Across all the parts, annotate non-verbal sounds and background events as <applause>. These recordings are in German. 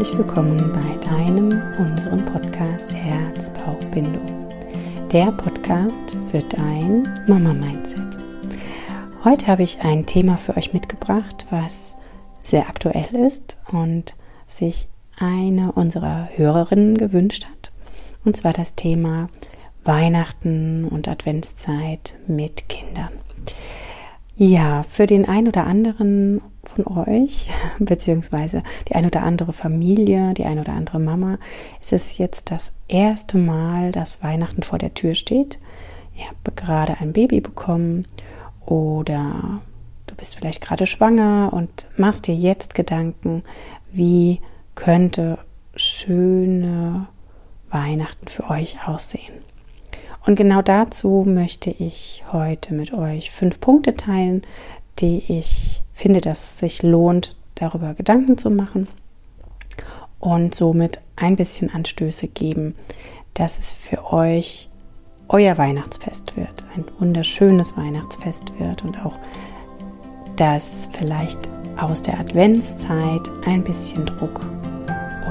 Herzlich willkommen bei deinem, unserem Podcast Herz, Bauch, Bindung. Der Podcast für dein Mama-Mindset. Heute habe ich ein Thema für euch mitgebracht, was sehr aktuell ist und sich eine unserer Hörerinnen gewünscht hat. Und zwar das Thema Weihnachten und Adventszeit mit Kindern. Ja, für den ein oder anderen von euch, <laughs> beziehungsweise die ein oder andere Familie, die ein oder andere Mama, ist es jetzt das erste Mal, dass Weihnachten vor der Tür steht. Ihr habt gerade ein Baby bekommen oder du bist vielleicht gerade schwanger und machst dir jetzt Gedanken, wie könnte schöne Weihnachten für euch aussehen. Und genau dazu möchte ich heute mit euch fünf Punkte teilen, die ich finde, dass es sich lohnt, darüber Gedanken zu machen und somit ein bisschen Anstöße geben, dass es für euch euer Weihnachtsfest wird, ein wunderschönes Weihnachtsfest wird und auch, dass vielleicht aus der Adventszeit ein bisschen Druck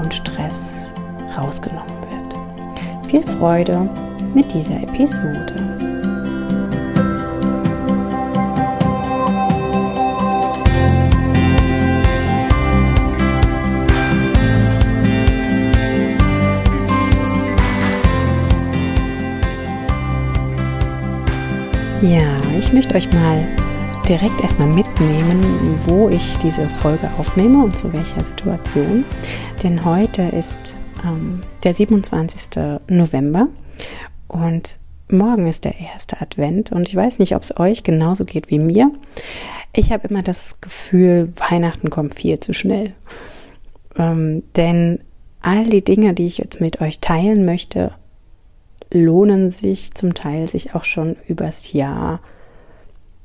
und Stress rausgenommen wird. Viel Freude mit dieser Episode. Ja, ich möchte euch mal direkt erstmal mitnehmen, wo ich diese Folge aufnehme und zu welcher Situation. Denn heute ist ähm, der 27. November und morgen ist der erste Advent und ich weiß nicht, ob es euch genauso geht wie mir. Ich habe immer das Gefühl, Weihnachten kommt viel zu schnell. Ähm, denn all die Dinge, die ich jetzt mit euch teilen möchte, lohnen sich zum Teil, sich auch schon übers Jahr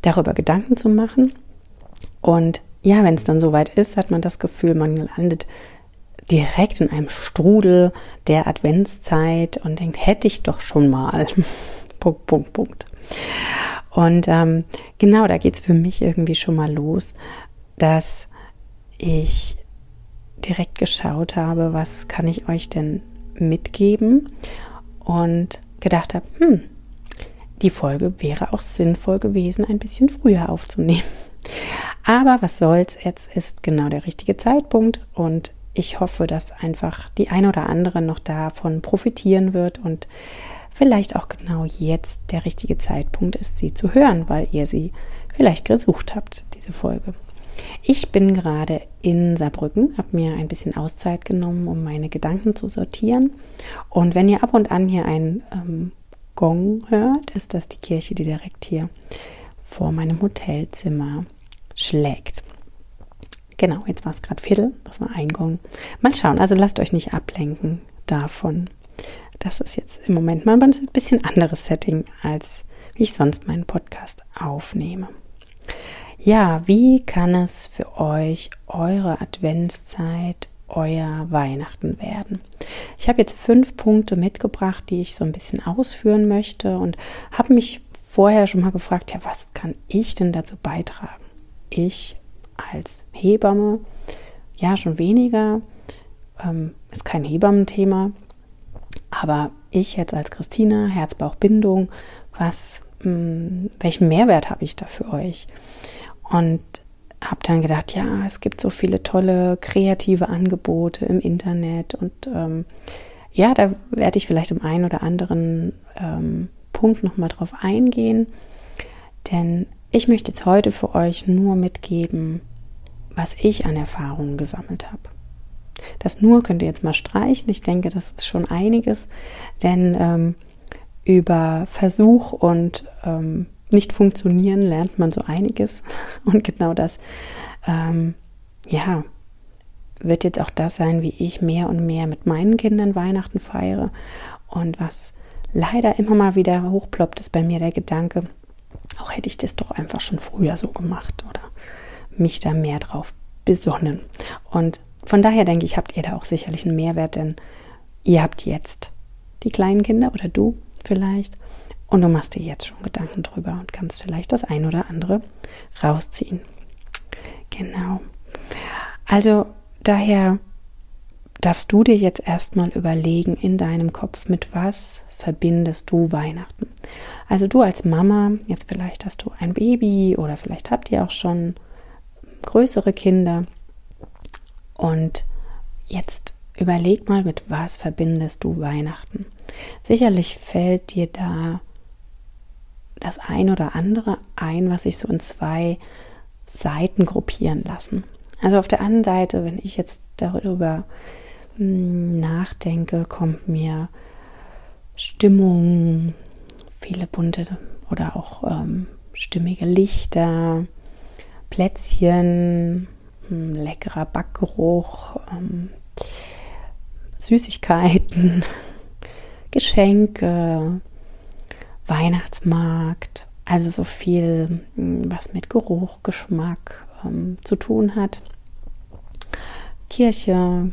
darüber Gedanken zu machen. Und ja, wenn es dann soweit ist, hat man das Gefühl, man landet direkt in einem Strudel der Adventszeit und denkt, hätte ich doch schon mal. <laughs> Punkt, Punkt, Punkt. Und ähm, genau, da geht es für mich irgendwie schon mal los, dass ich direkt geschaut habe, was kann ich euch denn mitgeben und gedacht habe, hm, die Folge wäre auch sinnvoll gewesen, ein bisschen früher aufzunehmen. <laughs> Aber was soll's, jetzt ist genau der richtige Zeitpunkt und ich hoffe, dass einfach die ein oder andere noch davon profitieren wird und vielleicht auch genau jetzt der richtige Zeitpunkt ist, sie zu hören, weil ihr sie vielleicht gesucht habt, diese Folge. Ich bin gerade in Saarbrücken, habe mir ein bisschen Auszeit genommen, um meine Gedanken zu sortieren. Und wenn ihr ab und an hier ein ähm, Gong hört, ist das die Kirche, die direkt hier vor meinem Hotelzimmer schlägt. Genau, jetzt war es gerade Viertel, das war ein Gong. Mal schauen, also lasst euch nicht ablenken davon. Das ist jetzt im Moment mal ein bisschen anderes Setting, als wie ich sonst meinen Podcast aufnehme. Ja, wie kann es für euch eure Adventszeit, euer Weihnachten werden? Ich habe jetzt fünf Punkte mitgebracht, die ich so ein bisschen ausführen möchte und habe mich vorher schon mal gefragt, ja, was kann ich denn dazu beitragen? Ich als Hebamme, ja, schon weniger, ähm, ist kein Hebammenthema, aber ich jetzt als Christina, Herzbauchbindung, was, mh, hm, welchen Mehrwert habe ich da für euch? Und habe dann gedacht, ja, es gibt so viele tolle kreative Angebote im Internet und ähm, ja, da werde ich vielleicht im einen oder anderen ähm, Punkt nochmal drauf eingehen, denn ich möchte jetzt heute für euch nur mitgeben, was ich an Erfahrungen gesammelt habe. Das nur könnt ihr jetzt mal streichen. Ich denke, das ist schon einiges, denn ähm, über Versuch und ähm, nicht funktionieren, lernt man so einiges. <laughs> Und genau das, ähm, ja, wird jetzt auch das sein, wie ich mehr und mehr mit meinen Kindern Weihnachten feiere. Und was leider immer mal wieder hochploppt, ist bei mir der Gedanke, auch hätte ich das doch einfach schon früher so gemacht oder mich da mehr drauf besonnen. Und von daher denke ich, habt ihr da auch sicherlich einen Mehrwert, denn ihr habt jetzt die kleinen Kinder oder du vielleicht und du machst dir jetzt schon Gedanken drüber und kannst vielleicht das ein oder andere rausziehen. Genau. Also daher darfst du dir jetzt erstmal überlegen in deinem Kopf, mit was verbindest du Weihnachten. Also du als Mama, jetzt vielleicht hast du ein Baby oder vielleicht habt ihr auch schon größere Kinder und jetzt überleg mal, mit was verbindest du Weihnachten. Sicherlich fällt dir da das ein oder andere ein, was sich so in zwei Seiten gruppieren lassen. Also auf der einen Seite, wenn ich jetzt darüber hm, nachdenke, kommt mir Stimmung, viele bunte oder auch ähm, stimmige Lichter, Plätzchen, hm, leckerer Backgeruch, ähm, Süßigkeiten, <laughs> Geschenke, Weihnachtsmarkt, also so viel, hm, was mit Geruch, Geschmack ähm, zu tun hat. Kirche,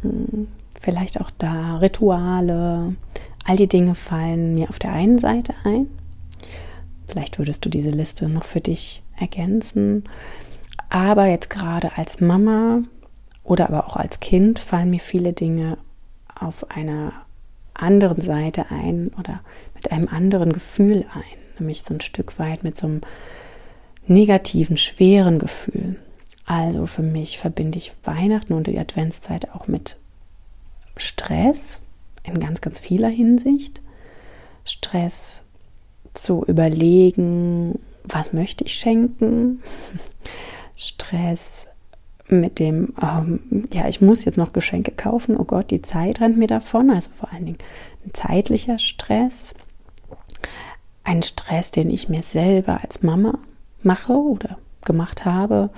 hm, vielleicht auch da Rituale, all die Dinge fallen mir auf der einen Seite ein. Vielleicht würdest du diese Liste noch für dich ergänzen. Aber jetzt gerade als Mama oder aber auch als Kind fallen mir viele Dinge auf einer anderen Seite ein oder mit einem anderen Gefühl ein, nämlich so ein Stück weit mit so einem negativen, schweren Gefühl. Also für mich verbinde ich Weihnachten und die Adventszeit auch mit Stress in ganz, ganz vieler Hinsicht. Stress zu überlegen, was möchte ich schenken. <laughs> Stress mit dem, ähm, ja, ich muss jetzt noch Geschenke kaufen. Oh Gott, die Zeit rennt mir davon. Also vor allen Dingen ein zeitlicher Stress. Ein Stress, den ich mir selber als Mama mache oder gemacht habe.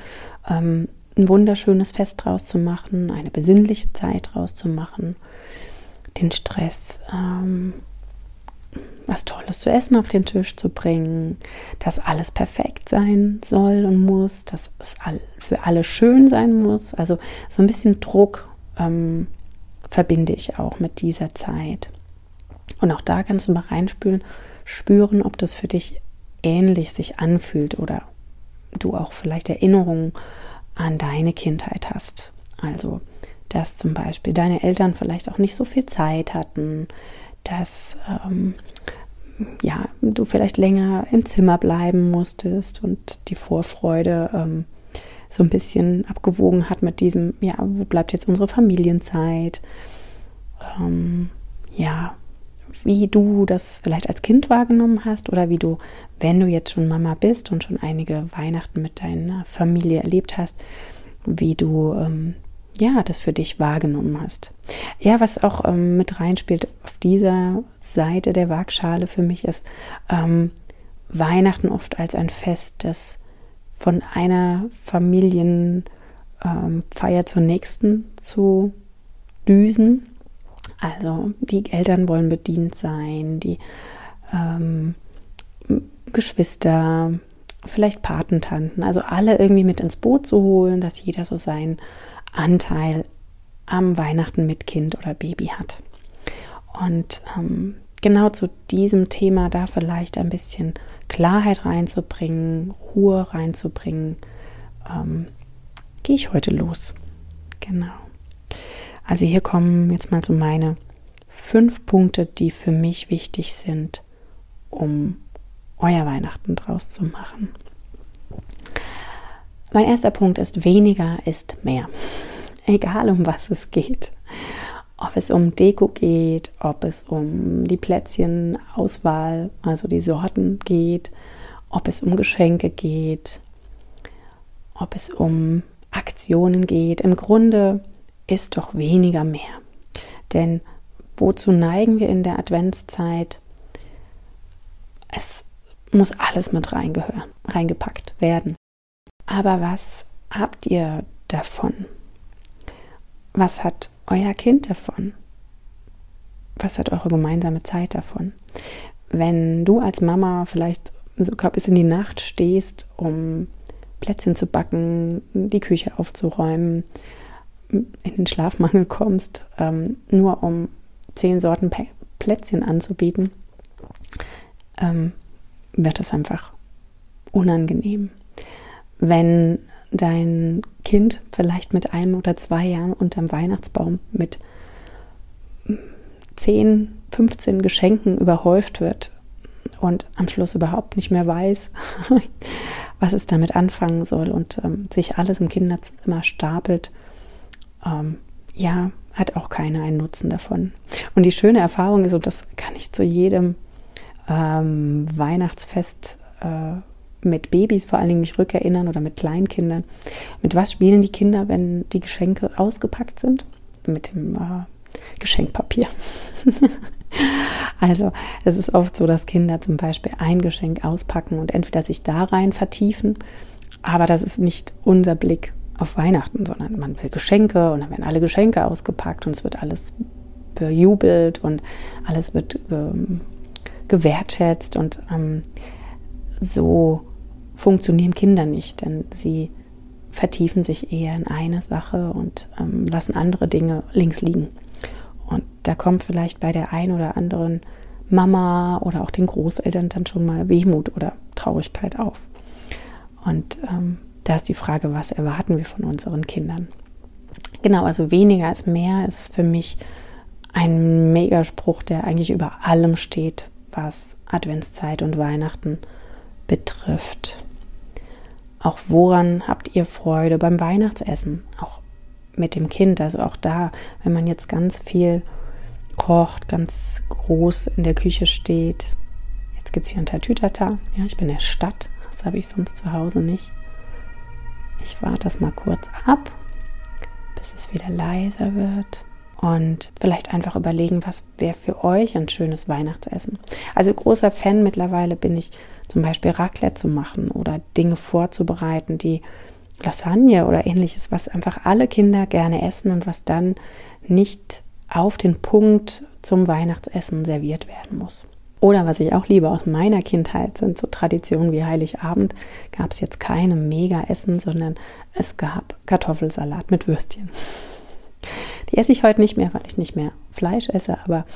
Ähm, ein wunderschönes Fest draus zu machen, eine besinnliche Zeit draus zu machen, den Stress, ähm, was Tolles zu essen auf den Tisch zu bringen, dass alles perfekt sein soll und muss, dass es für alle schön sein muss. Also so ein bisschen Druck ähm, verbinde ich auch mit dieser Zeit. Und auch da kannst du mal reinspülen, spüren, ob das für dich ähnlich sich anfühlt oder du auch vielleicht Erinnerungen an deine Kindheit hast. Also, dass zum Beispiel deine Eltern vielleicht auch nicht so viel Zeit hatten, dass ähm, ja, du vielleicht länger im Zimmer bleiben musstest und die Vorfreude ähm, so ein bisschen abgewogen hat mit diesem, ja, wo bleibt jetzt unsere Familienzeit? Ähm, ja, wie du das vielleicht als Kind wahrgenommen hast oder wie du, wenn du jetzt schon Mama bist und schon einige Weihnachten mit deiner Familie erlebt hast, wie du ähm, ja das für dich wahrgenommen hast. Ja, was auch ähm, mit reinspielt auf dieser Seite der Waagschale für mich ist ähm, Weihnachten oft als ein Fest, das von einer Familienfeier ähm, zur nächsten zu düsen also die Eltern wollen bedient sein, die ähm, Geschwister, vielleicht Patentanten, also alle irgendwie mit ins Boot zu holen, dass jeder so seinen Anteil am Weihnachten mit Kind oder Baby hat. Und ähm, genau zu diesem Thema da vielleicht ein bisschen Klarheit reinzubringen, Ruhe reinzubringen, ähm, gehe ich heute los. Genau. Also hier kommen jetzt mal so meine fünf Punkte, die für mich wichtig sind, um euer Weihnachten draus zu machen. Mein erster Punkt ist, weniger ist mehr. Egal um was es geht. Ob es um Deko geht, ob es um die Plätzchenauswahl, also die Sorten geht, ob es um Geschenke geht, ob es um Aktionen geht. Im Grunde ist doch weniger mehr. Denn wozu neigen wir in der Adventszeit? Es muss alles mit reingehören, reingepackt werden. Aber was habt ihr davon? Was hat euer Kind davon? Was hat eure gemeinsame Zeit davon? Wenn du als Mama vielleicht sogar bis in die Nacht stehst, um Plätzchen zu backen, die Küche aufzuräumen, in den Schlafmangel kommst, ähm, nur um zehn Sorten Plätzchen anzubieten, ähm, wird es einfach unangenehm. Wenn dein Kind vielleicht mit einem oder zwei Jahren unterm Weihnachtsbaum mit 10, 15 Geschenken überhäuft wird und am Schluss überhaupt nicht mehr weiß, <laughs> was es damit anfangen soll und ähm, sich alles im Kinderzimmer stapelt, ähm, ja, hat auch keiner einen Nutzen davon. Und die schöne Erfahrung ist, und das kann ich zu jedem ähm, Weihnachtsfest äh, mit Babys vor allen Dingen mich rückerinnern oder mit Kleinkindern. Mit was spielen die Kinder, wenn die Geschenke ausgepackt sind? Mit dem äh, Geschenkpapier. <laughs> also es ist oft so, dass Kinder zum Beispiel ein Geschenk auspacken und entweder sich da rein vertiefen, aber das ist nicht unser Blick auf Weihnachten, sondern man will Geschenke und dann werden alle Geschenke ausgepackt und es wird alles bejubelt und alles wird ähm, gewertschätzt und ähm, so funktionieren Kinder nicht, denn sie vertiefen sich eher in eine Sache und ähm, lassen andere Dinge links liegen. Und da kommt vielleicht bei der einen oder anderen Mama oder auch den Großeltern dann schon mal Wehmut oder Traurigkeit auf. Und ähm, da ist die Frage, was erwarten wir von unseren Kindern? Genau, also weniger ist mehr ist für mich ein Megaspruch, der eigentlich über allem steht, was Adventszeit und Weihnachten betrifft. Auch woran habt ihr Freude beim Weihnachtsessen? Auch mit dem Kind. Also auch da, wenn man jetzt ganz viel kocht, ganz groß in der Küche steht. Jetzt gibt es hier ein Tatütata. Ja, ich bin in der Stadt. Das habe ich sonst zu Hause nicht. Ich warte das mal kurz ab, bis es wieder leiser wird. Und vielleicht einfach überlegen, was wäre für euch ein schönes Weihnachtsessen. Also großer Fan mittlerweile bin ich zum Beispiel Raclette zu machen oder Dinge vorzubereiten, die Lasagne oder ähnliches, was einfach alle Kinder gerne essen und was dann nicht auf den Punkt zum Weihnachtsessen serviert werden muss. Oder was ich auch liebe aus meiner Kindheit sind so Traditionen wie Heiligabend. Gab es jetzt keine Mega-Essen, sondern es gab Kartoffelsalat mit Würstchen. Die esse ich heute nicht mehr, weil ich nicht mehr Fleisch esse, aber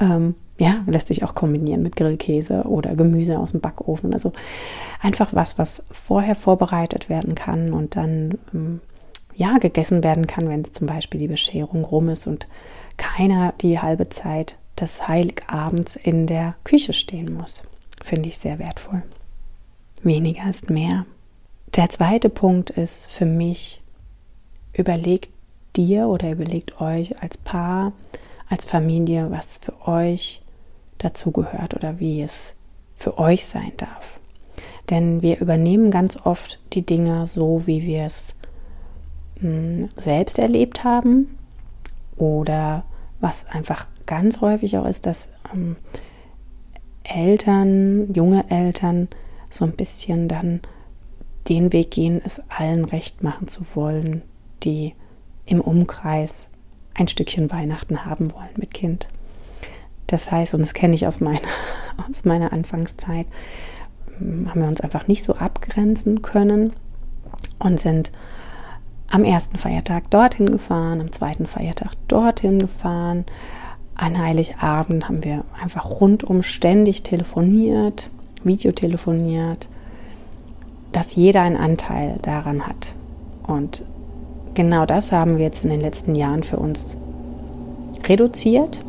ähm, ja, lässt sich auch kombinieren mit Grillkäse oder Gemüse aus dem Backofen. Also einfach was, was vorher vorbereitet werden kann und dann ähm, ja gegessen werden kann, wenn zum Beispiel die Bescherung rum ist und keiner die halbe Zeit des Heiligabends in der Küche stehen muss. Finde ich sehr wertvoll. Weniger ist mehr. Der zweite Punkt ist für mich, überlegt dir oder überlegt euch als Paar, als Familie, was für euch dazugehört oder wie es für euch sein darf. Denn wir übernehmen ganz oft die Dinge so, wie wir es hm, selbst erlebt haben oder was einfach ganz häufig auch ist, dass ähm, Eltern, junge Eltern so ein bisschen dann den Weg gehen, es allen recht machen zu wollen, die im Umkreis ein Stückchen Weihnachten haben wollen mit Kind. Das heißt, und das kenne ich aus meiner, <laughs> aus meiner Anfangszeit, hm, haben wir uns einfach nicht so abgrenzen können und sind am ersten Feiertag dorthin gefahren, am zweiten Feiertag dorthin gefahren. An Heiligabend haben wir einfach rundum ständig telefoniert, Videotelefoniert, dass jeder einen Anteil daran hat. Und genau das haben wir jetzt in den letzten Jahren für uns reduziert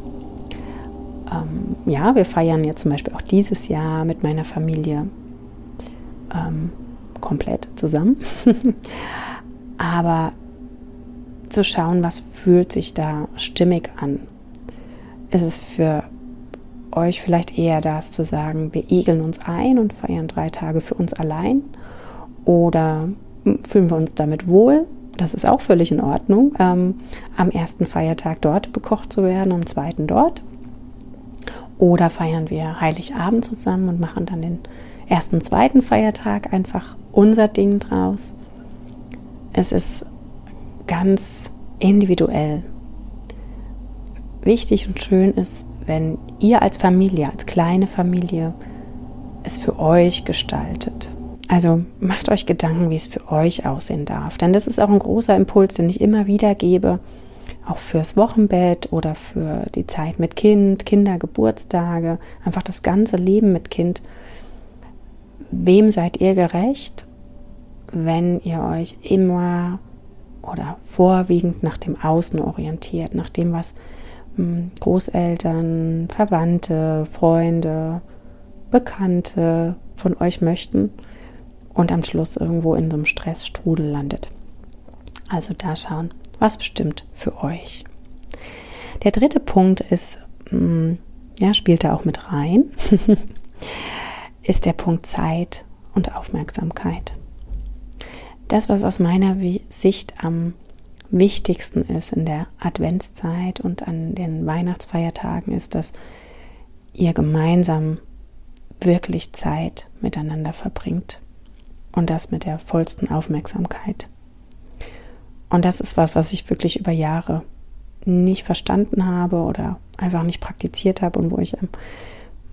ähm, ja, wir feiern jetzt zum Beispiel auch dieses Jahr mit meiner Familie ähm, komplett zusammen. <laughs> Aber zu schauen, was fühlt sich da stimmig an. Ist es für euch vielleicht eher das zu sagen, wir egeln uns ein und feiern drei Tage für uns allein? Oder fühlen wir uns damit wohl? Das ist auch völlig in Ordnung, ähm, am ersten Feiertag dort bekocht zu werden, am zweiten dort. Oder feiern wir Heiligabend zusammen und machen dann den ersten, zweiten Feiertag einfach unser Ding draus. Es ist ganz individuell. Wichtig und schön ist, wenn ihr als Familie, als kleine Familie, es für euch gestaltet. Also macht euch Gedanken, wie es für euch aussehen darf. Denn das ist auch ein großer Impuls, den ich immer wieder gebe auch fürs Wochenbett oder für die Zeit mit Kind, Kindergeburtstage, einfach das ganze Leben mit Kind. Wem seid ihr gerecht? wenn ihr euch immer oder vorwiegend nach dem Außen orientiert, nach dem, was Großeltern, Verwandte, Freunde, Bekannte von euch möchten und am Schluss irgendwo in so einem Stressstrudel landet. Also da schauen, was bestimmt für euch. Der dritte Punkt ist, hm, ja, spielt da auch mit rein, <laughs> ist der Punkt Zeit und Aufmerksamkeit. Das, was aus meiner Sicht am wichtigsten ist in der Adventszeit und an den Weihnachtsfeiertagen, ist, dass ihr gemeinsam wirklich Zeit miteinander verbringt und das mit der vollsten Aufmerksamkeit. Und das ist was, was ich wirklich über Jahre nicht verstanden habe oder einfach nicht praktiziert habe und wo ich am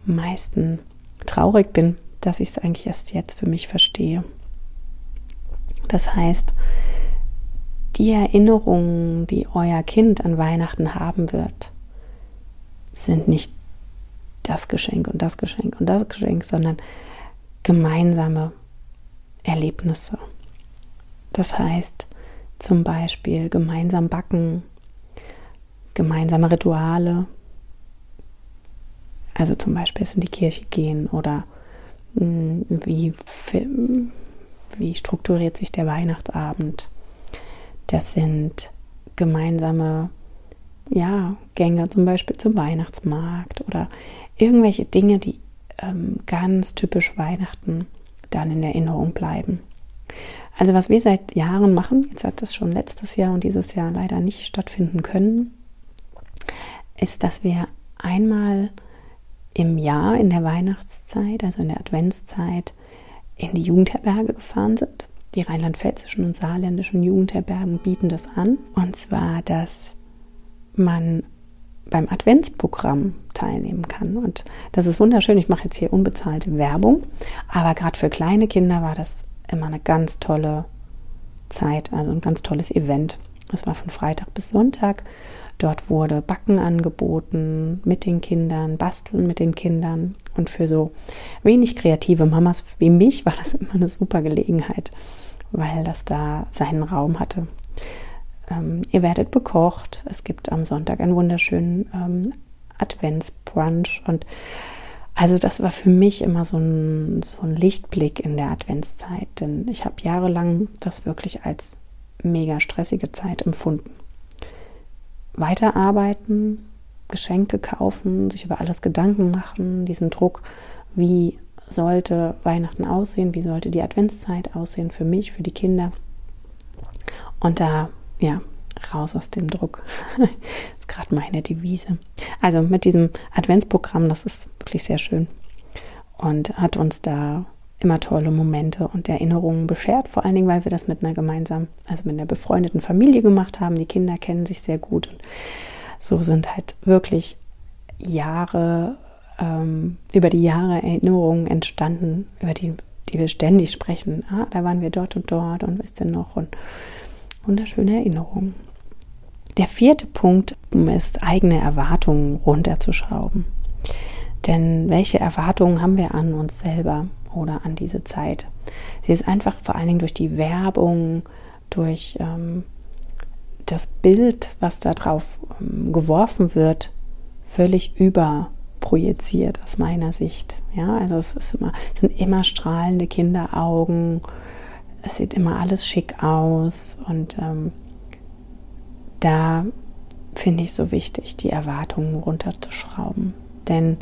meisten traurig bin, dass ich es eigentlich erst jetzt für mich verstehe. Das heißt, die Erinnerungen, die euer Kind an Weihnachten haben wird, sind nicht das Geschenk und das Geschenk und das Geschenk, sondern gemeinsame Erlebnisse. Das heißt zum Beispiel gemeinsam backen, gemeinsame Rituale, also zum Beispiel in die Kirche gehen oder hm, wie, wie strukturiert sich der Weihnachtsabend. Das sind gemeinsame ja, Gänge zum Beispiel zum Weihnachtsmarkt oder irgendwelche Dinge, die ähm, ganz typisch Weihnachten dann in Erinnerung bleiben. Also was wir seit Jahren machen, jetzt hat das schon letztes Jahr und dieses Jahr leider nicht stattfinden können, ist, dass wir einmal im Jahr in der Weihnachtszeit, also in der Adventszeit, in die Jugendherberge gefahren sind. Die rheinland-pfälzischen und saarländischen Jugendherbergen bieten das an. Und zwar, dass man beim Adventsprogramm teilnehmen kann. Und das ist wunderschön. Ich mache jetzt hier unbezahlte Werbung. Aber gerade für kleine Kinder war das immer eine ganz tolle Zeit, also ein ganz tolles Event. Es war von Freitag bis Sonntag. Dort wurde Backen angeboten mit den Kindern, Basteln mit den Kindern. Und für so wenig kreative Mamas wie mich war das immer eine super Gelegenheit, weil das da seinen Raum hatte. Ähm, ihr werdet bekocht. Es gibt am Sonntag einen wunderschönen ähm, Adventsbrunch. Und also das war für mich immer so ein, so ein Lichtblick in der Adventszeit. Denn ich habe jahrelang das wirklich als mega stressige Zeit empfunden. Weiterarbeiten, Geschenke kaufen, sich über alles Gedanken machen, diesen Druck, wie sollte Weihnachten aussehen, wie sollte die Adventszeit aussehen für mich, für die Kinder. Und da, ja, raus aus dem Druck. das <laughs> ist gerade meine Devise. Also mit diesem Adventsprogramm, das ist wirklich sehr schön und hat uns da immer tolle Momente und Erinnerungen beschert, vor allen Dingen, weil wir das mit einer gemeinsamen, also mit einer befreundeten Familie gemacht haben. Die Kinder kennen sich sehr gut und so sind halt wirklich Jahre, ähm, über die Jahre Erinnerungen entstanden, über die, die wir ständig sprechen. Ah, da waren wir dort und dort und wisst ihr noch und wunderschöne Erinnerungen. Der vierte Punkt ist, eigene Erwartungen runterzuschrauben. Denn welche Erwartungen haben wir an uns selber? oder an diese Zeit. Sie ist einfach vor allen Dingen durch die Werbung, durch ähm, das Bild, was da drauf ähm, geworfen wird, völlig überprojiziert aus meiner Sicht. Ja, also es, ist immer, es sind immer strahlende Kinderaugen, es sieht immer alles schick aus und ähm, da finde ich so wichtig, die Erwartungen runterzuschrauben. Denn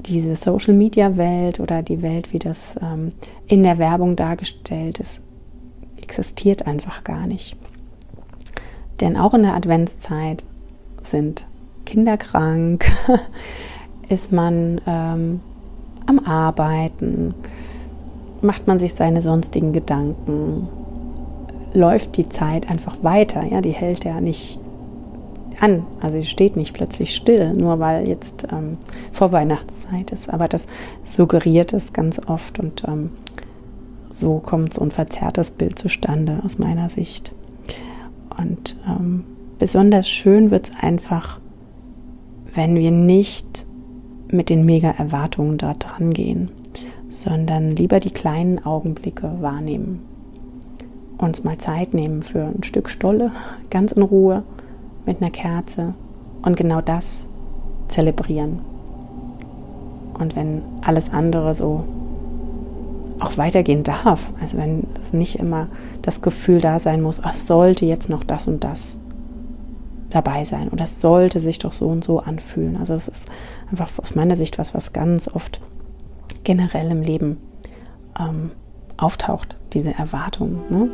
diese Social-Media-Welt oder die Welt, wie das ähm, in der Werbung dargestellt ist, existiert einfach gar nicht. Denn auch in der Adventszeit sind Kinder krank, <laughs> ist man ähm, am Arbeiten, macht man sich seine sonstigen Gedanken, läuft die Zeit einfach weiter. Ja, die hält ja nicht an. Also sie steht nicht plötzlich still, nur weil jetzt ähm, Vorweihnachtszeit ist. Aber das suggeriert es ganz oft und ähm, so kommt so ein verzerrtes Bild zustande aus meiner Sicht. Und ähm, besonders schön wird es einfach, wenn wir nicht mit den Mega-Erwartungen da dran gehen, sondern lieber die kleinen Augenblicke wahrnehmen. uns mal Zeit nehmen für ein Stück Stolle, <laughs> ganz in Ruhe, mit einer Kerze und genau das zelebrieren. Und wenn alles andere so auch weitergehen darf, also wenn es nicht immer das Gefühl da sein muss, es sollte jetzt noch das und das dabei sein und das sollte sich doch so und so anfühlen. Also es ist einfach aus meiner Sicht was, was ganz oft generell im Leben ähm, auftaucht, diese Erwartung. Ne?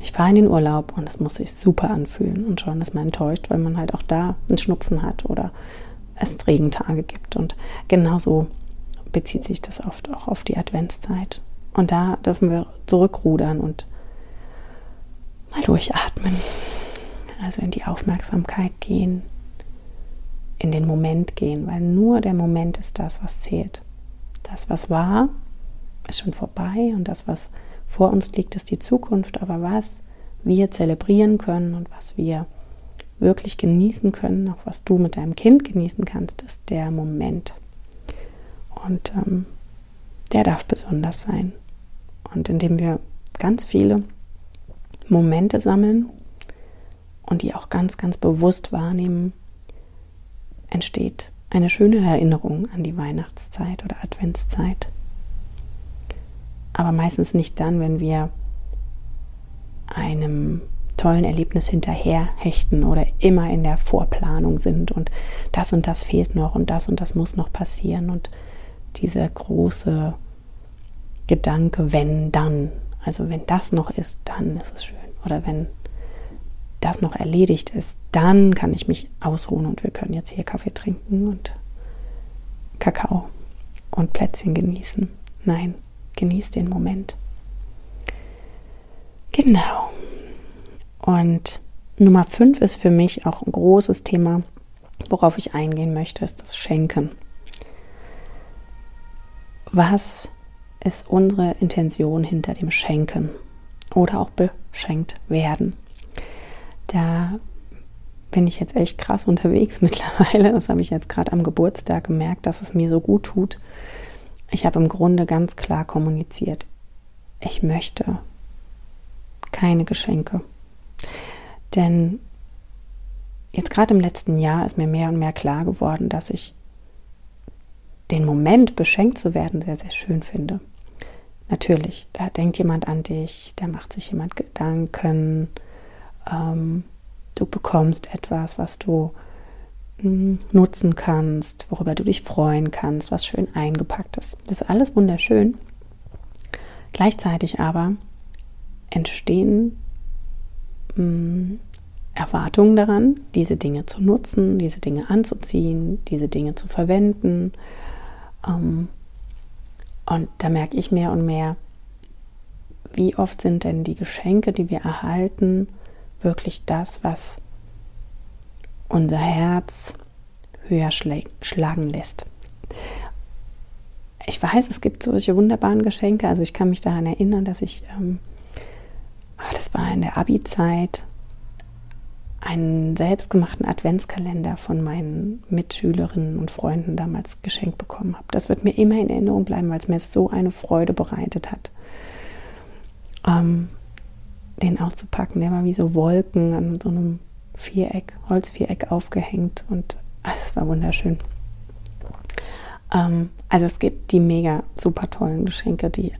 Ich fahre in den Urlaub und es muss sich super anfühlen und schon ist man enttäuscht, weil man halt auch da einen Schnupfen hat oder es Regentage gibt. Und genauso bezieht sich das oft auch auf die Adventszeit. Und da dürfen wir zurückrudern und mal durchatmen. Also in die Aufmerksamkeit gehen, in den Moment gehen, weil nur der Moment ist das, was zählt. Das, was war, ist schon vorbei und das, was vor uns liegt, ist die Zukunft. Aber was wir zelebrieren können und was wir wirklich genießen können, auch was du mit deinem Kind genießen kannst, ist der Moment. Und ähm, der darf besonders sein. Und indem wir ganz viele Momente sammeln und die auch ganz, ganz bewusst wahrnehmen, entsteht eine schöne Erinnerung an die Weihnachtszeit oder Adventszeit. Aber meistens nicht dann, wenn wir einem tollen Erlebnis hinterher hechten oder immer in der Vorplanung sind und das und das fehlt noch und das und das muss noch passieren und dieser große Gedanke, wenn dann, also wenn das noch ist, dann ist es schön oder wenn das noch erledigt ist, dann kann ich mich ausruhen und wir können jetzt hier Kaffee trinken und Kakao und Plätzchen genießen. Nein, genieß den Moment. Genau. Und Nummer fünf ist für mich auch ein großes Thema, worauf ich eingehen möchte, ist das Schenken. Was ist unsere Intention hinter dem Schenken oder auch beschenkt werden? Da bin ich jetzt echt krass unterwegs <laughs> mittlerweile. Das habe ich jetzt gerade am Geburtstag gemerkt, dass es mir so gut tut. Ich habe im Grunde ganz klar kommuniziert, ich möchte keine Geschenke. Denn jetzt gerade im letzten Jahr ist mir mehr und mehr klar geworden, dass ich den Moment, beschenkt zu werden, sehr, sehr schön finde. Natürlich, da denkt jemand an dich, da macht sich jemand Gedanken, ähm, du bekommst etwas, was du mh, hm, nutzen kannst, worüber du dich freuen kannst, was schön eingepackt ist. Das ist alles wunderschön. Gleichzeitig aber entstehen mh, hm, Erwartungen daran, diese Dinge zu nutzen, diese Dinge anzuziehen, diese Dinge zu verwenden. Ähm, und da merke ich mehr und mehr, wie oft sind denn die Geschenke, die wir erhalten, wirklich das, was unser Herz höher schlagen lässt. Ich weiß, es gibt solche wunderbaren Geschenke. Also ich kann mich daran erinnern, dass ich, ähm, ah, das war in der Abi-Zeit, einen selbstgemachten Adventskalender von meinen Mitschülerinnen und Freunden damals geschenkt bekommen habe. Das wird mir immer in Erinnerung bleiben, weil es mir so eine Freude bereitet hat. Ähm, den auszupacken, der war wie so Wolken an so einem Viereck, Holzviereck aufgehängt und es war wunderschön. Ähm, also es gibt die mega super tollen Geschenke, die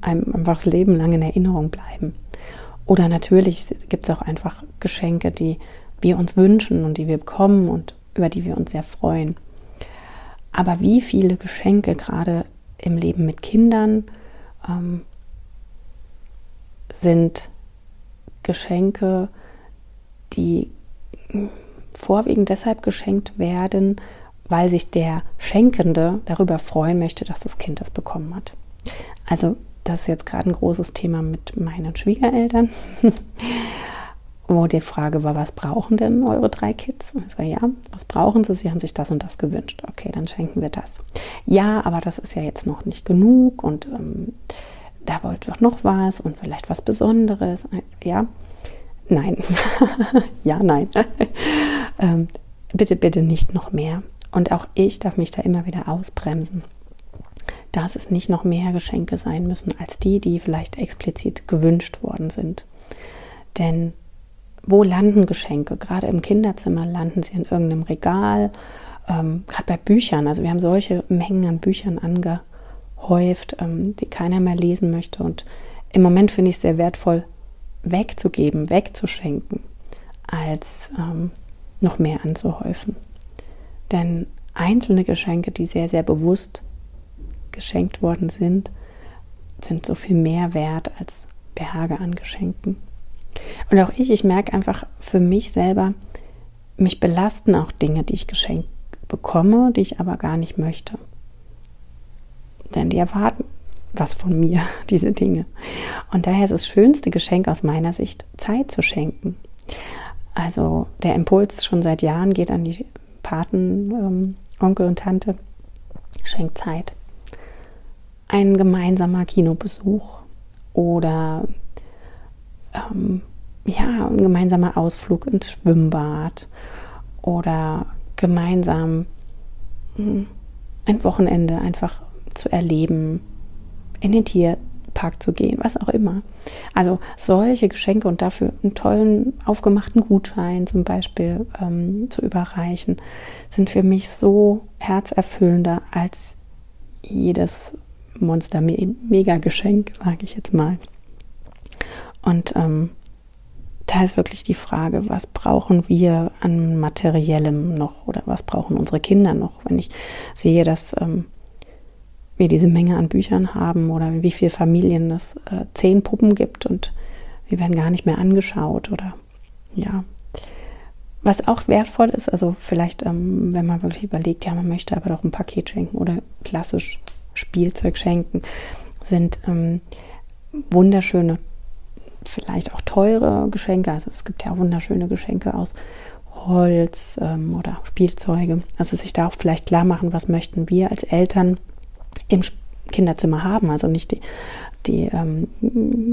einem einfach das Leben lang in Erinnerung bleiben. Oder natürlich gibt es auch einfach Geschenke, die wir uns wünschen und die wir bekommen und über die wir uns sehr freuen. Aber wie viele Geschenke gerade im Leben mit Kindern ähm, sind Geschenke, die vorwiegend deshalb geschenkt werden, weil sich der Schenkende darüber freuen möchte, dass das Kind das bekommen hat. Also das ist jetzt gerade ein großes Thema mit meinen Schwiegereltern, <laughs> wo die Frage war, was brauchen denn eure drei Kids? Und ich sage, ja, was brauchen sie? Sie haben sich das und das gewünscht. Okay, dann schenken wir das. Ja, aber das ist ja jetzt noch nicht genug und ähm, da wollt doch noch was und vielleicht was Besonderes. Ja, nein. <laughs> ja, nein. <laughs> ähm, bitte, bitte nicht noch mehr. Und auch ich darf mich da immer wieder ausbremsen. Dass es nicht noch mehr Geschenke sein müssen als die, die vielleicht explizit gewünscht worden sind. Denn wo landen Geschenke? Gerade im Kinderzimmer landen sie in irgendeinem Regal, ähm, gerade bei Büchern. Also wir haben solche Mengen an Büchern angehäuft, ähm, die keiner mehr lesen möchte. Und im Moment finde ich es sehr wertvoll, wegzugeben, wegzuschenken, als ähm, noch mehr anzuhäufen. Denn einzelne Geschenke, die sehr, sehr bewusst geschenkt worden sind, sind so viel mehr wert als Berge an Geschenken. Und auch ich, ich merke einfach für mich selber, mich belasten auch Dinge, die ich geschenkt bekomme, die ich aber gar nicht möchte. Denn die erwarten was von mir, <laughs> diese Dinge. Und daher ist das schönste Geschenk aus meiner Sicht, Zeit zu schenken. Also der Impuls schon seit Jahren geht an die Paten, ähm, Onkel und Tante, schenkt Zeit. Ein gemeinsamer Kinobesuch oder ähm, ja, ein gemeinsamer Ausflug ins Schwimmbad oder gemeinsam hm, ein Wochenende einfach zu erleben, in den Tierpark zu gehen, was auch immer. Also solche Geschenke und dafür einen tollen aufgemachten Gutschein zum Beispiel ähm, zu überreichen, sind für mich so herzerfüllender als jedes Monster-Mega-Geschenk, sage ich jetzt mal. Und ähm, da ist wirklich die Frage, was brauchen wir an materiellem noch oder was brauchen unsere Kinder noch? Wenn ich sehe, dass ähm, wir diese Menge an Büchern haben oder wie vielen Familien es äh, zehn Puppen gibt und wir werden gar nicht mehr angeschaut oder ja. Was auch wertvoll ist, also vielleicht, ähm, wenn man wirklich überlegt, ja, man möchte aber doch ein Paket schenken oder klassisch Spielzeug schenken, sind ähm, wunderschöne, vielleicht auch teure Geschenke. Also es gibt ja wunderschöne Geschenke aus Holz ähm, oder Spielzeuge. Also sich da auch vielleicht klar machen, was möchten wir als Eltern im Kinderzimmer haben. Also nicht die, die ähm,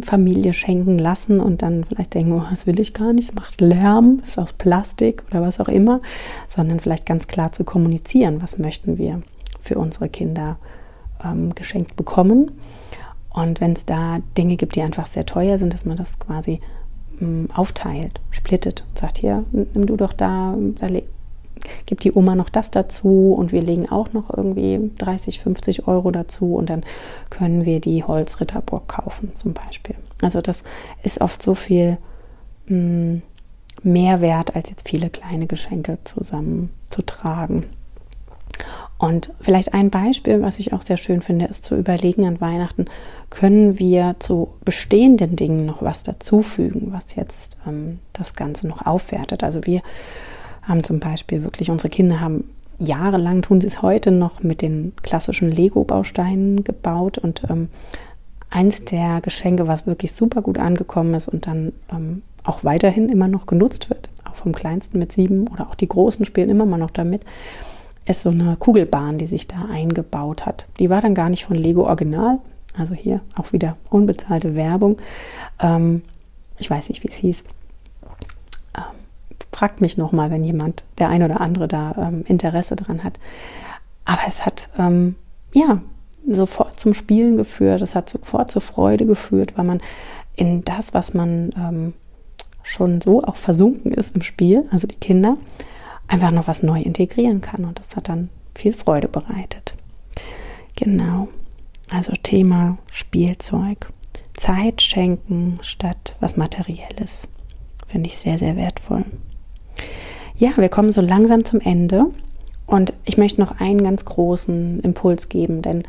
Familie schenken lassen und dann vielleicht denken, oh, das will ich gar nicht, es macht Lärm, es ist aus Plastik oder was auch immer, sondern vielleicht ganz klar zu kommunizieren, was möchten wir für unsere Kinder ähm, geschenkt bekommen. Und wenn es da Dinge gibt, die einfach sehr teuer sind, dass man das quasi ähm, aufteilt, splittet und sagt, hier, nimm du doch da, da gibt die Oma noch das dazu und wir legen auch noch irgendwie 30, 50 Euro dazu und dann können wir die Holzritterburg kaufen zum Beispiel. Also das ist oft so viel mh, mm, mehr wert, als jetzt viele kleine Geschenke zusammenzutragen. Und vielleicht ein Beispiel, was ich auch sehr schön finde, ist zu überlegen an Weihnachten, können wir zu bestehenden Dingen noch was dazufügen, was jetzt ähm, das Ganze noch aufwertet. Also wir haben zum Beispiel wirklich, unsere Kinder haben jahrelang, tun sie es heute noch mit den klassischen Lego-Bausteinen gebaut und ähm, eins der Geschenke, was wirklich super gut angekommen ist und dann ähm, auch weiterhin immer noch genutzt wird, auch vom Kleinsten mit sieben oder auch die Großen spielen immer mal noch damit, ist so eine Kugelbahn, die sich da eingebaut hat. Die war dann gar nicht von Lego Original, also hier auch wieder unbezahlte Werbung. Ähm, ich weiß nicht, wie es hieß fragt mich nochmal, wenn jemand, der ein oder andere da ähm, Interesse dran hat. Aber es hat, ähm, ja, sofort zum Spielen geführt, es hat sofort zur Freude geführt, weil man in das, was man ähm, schon so auch versunken ist im Spiel, also die Kinder, einfach noch was neu integrieren kann. Und das hat dann viel Freude bereitet. Genau. Also Thema Spielzeug. Zeit schenken statt was Materielles. Finde ich sehr, sehr wertvoll. Ja, wir kommen so langsam zum Ende und ich möchte noch einen ganz großen Impuls geben, denn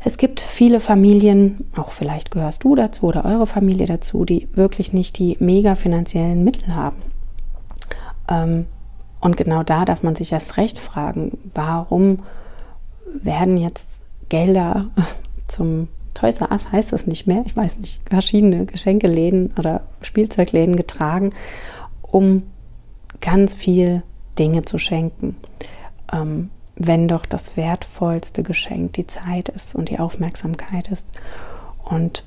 es gibt viele Familien, auch vielleicht gehörst du dazu oder eure Familie dazu, die wirklich nicht die mega finanziellen Mittel haben. Ähm, und genau da darf man sich erst recht fragen, warum werden jetzt Gelder <laughs> zum Toys Us heißt das nicht mehr, ich weiß nicht, verschiedene Geschenkeläden oder Spielzeugläden getragen, um ganz viel Dinge zu schenken. Ähm, wenn doch das wertvollste Geschenk die Zeit ist und die Aufmerksamkeit ist. Und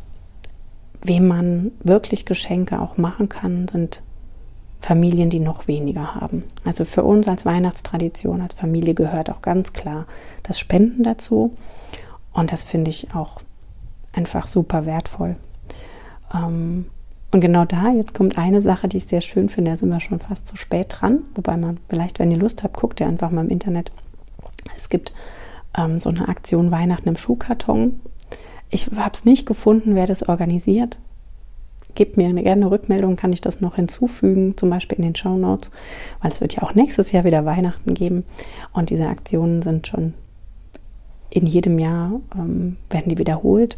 wem man wirklich Geschenke auch machen kann, sind Familien, die noch weniger haben. Also für uns als Weihnachtstradition, als Familie gehört auch ganz klar das Spenden dazu. Und das finde ich auch einfach super wertvoll. Ähm, und genau da, jetzt kommt eine Sache, die ich sehr schön finde, da sind wir schon fast zu spät dran. Wobei man vielleicht, wenn ihr Lust habt, guckt ihr einfach mal im Internet. Es gibt ähm, so eine Aktion Weihnachten im Schuhkarton. Ich habe es nicht gefunden, wer das organisiert. Gebt mir gerne eine Rückmeldung, kann ich das noch hinzufügen, zum Beispiel in den Show Notes, weil es wird ja auch nächstes Jahr wieder Weihnachten geben. Und diese Aktionen sind schon in jedem Jahr, ähm, werden die wiederholt.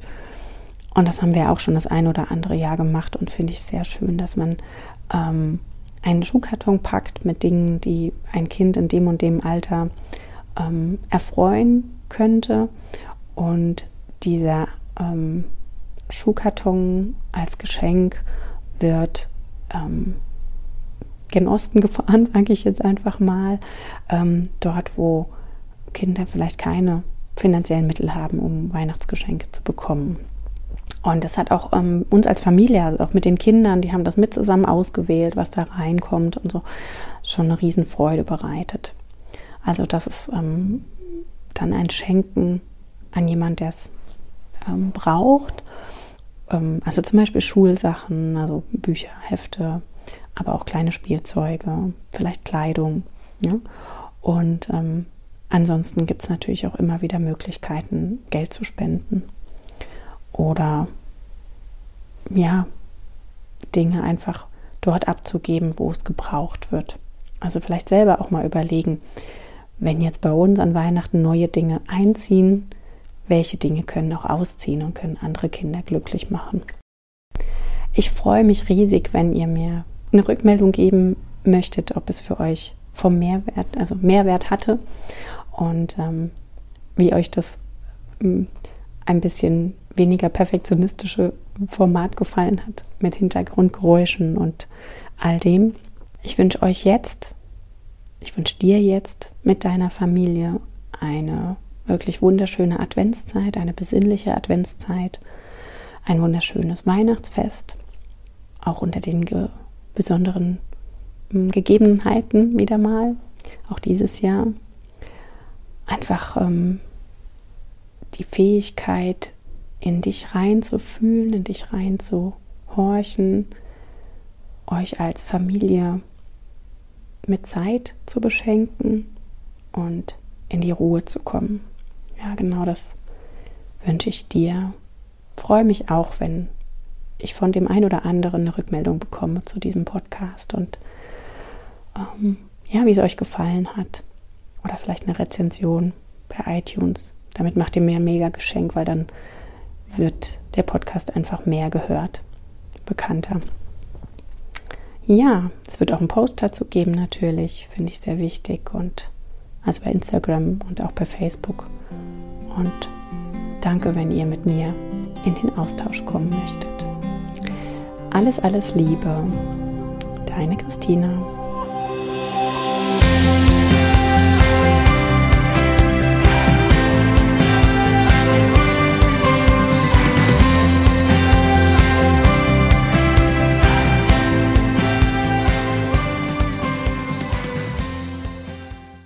Und das haben wir auch schon das ein oder andere Jahr gemacht und finde ich sehr schön, dass man ähm, einen Schuhkarton packt mit Dingen, die ein Kind in dem und dem Alter ähm, erfreuen könnte. Und dieser ähm, Schuhkarton als Geschenk wird ähm, gen Osten <laughs> gefahren, sage ich jetzt einfach mal, ähm, dort, wo Kinder vielleicht keine finanziellen Mittel haben, um Weihnachtsgeschenke zu bekommen. Und das hat auch ähm, uns als Familie, also auch mit den Kindern, die haben das mit zusammen ausgewählt, was da reinkommt und so, schon eine Riesenfreude bereitet. Also das ist ähm, dann ein Schenken an jemand, der es ähm, braucht. Ähm, also zum Beispiel Schulsachen, also Bücher, Hefte, aber auch kleine Spielzeuge, vielleicht Kleidung. Ja? Und ähm, ansonsten gibt es natürlich auch immer wieder Möglichkeiten, Geld zu spenden oder ja, Dinge einfach dort abzugeben, wo es gebraucht wird. Also vielleicht selber auch mal überlegen, wenn jetzt bei uns an Weihnachten neue Dinge einziehen, welche Dinge können auch ausziehen und können andere Kinder glücklich machen. Ich freue mich riesig, wenn ihr mir eine Rückmeldung geben möchtet, ob es für euch vom Mehrwert, also Mehrwert hatte und ähm, wie euch das ähm, ein bisschen weniger perfektionistische Format gefallen hat mit Hintergrundgeräuschen und all dem. Ich wünsche euch jetzt, ich wünsche dir jetzt mit deiner Familie eine wirklich wunderschöne Adventszeit, eine besinnliche Adventszeit, ein wunderschönes Weihnachtsfest, auch unter den ge besonderen hm, Gegebenheiten wieder mal, auch dieses Jahr. Einfach ähm, die Fähigkeit, in dich reinzufühlen, in dich reinzuhorchen, euch als Familie mit Zeit zu beschenken und in die Ruhe zu kommen. Ja, genau das wünsche ich dir. Freue mich auch, wenn ich von dem einen oder anderen eine Rückmeldung bekomme zu diesem Podcast und ähm, ja, wie es euch gefallen hat. Oder vielleicht eine Rezension per iTunes. Damit macht ihr mir ein mega Geschenk, weil dann wird der Podcast einfach mehr gehört, bekannter. Ja, es wird auch einen Post dazu geben, natürlich, finde ich sehr wichtig und also bei Instagram und auch bei Facebook. Und danke, wenn ihr mit mir in den Austausch kommen möchtet. Alles, alles Liebe, deine Christina.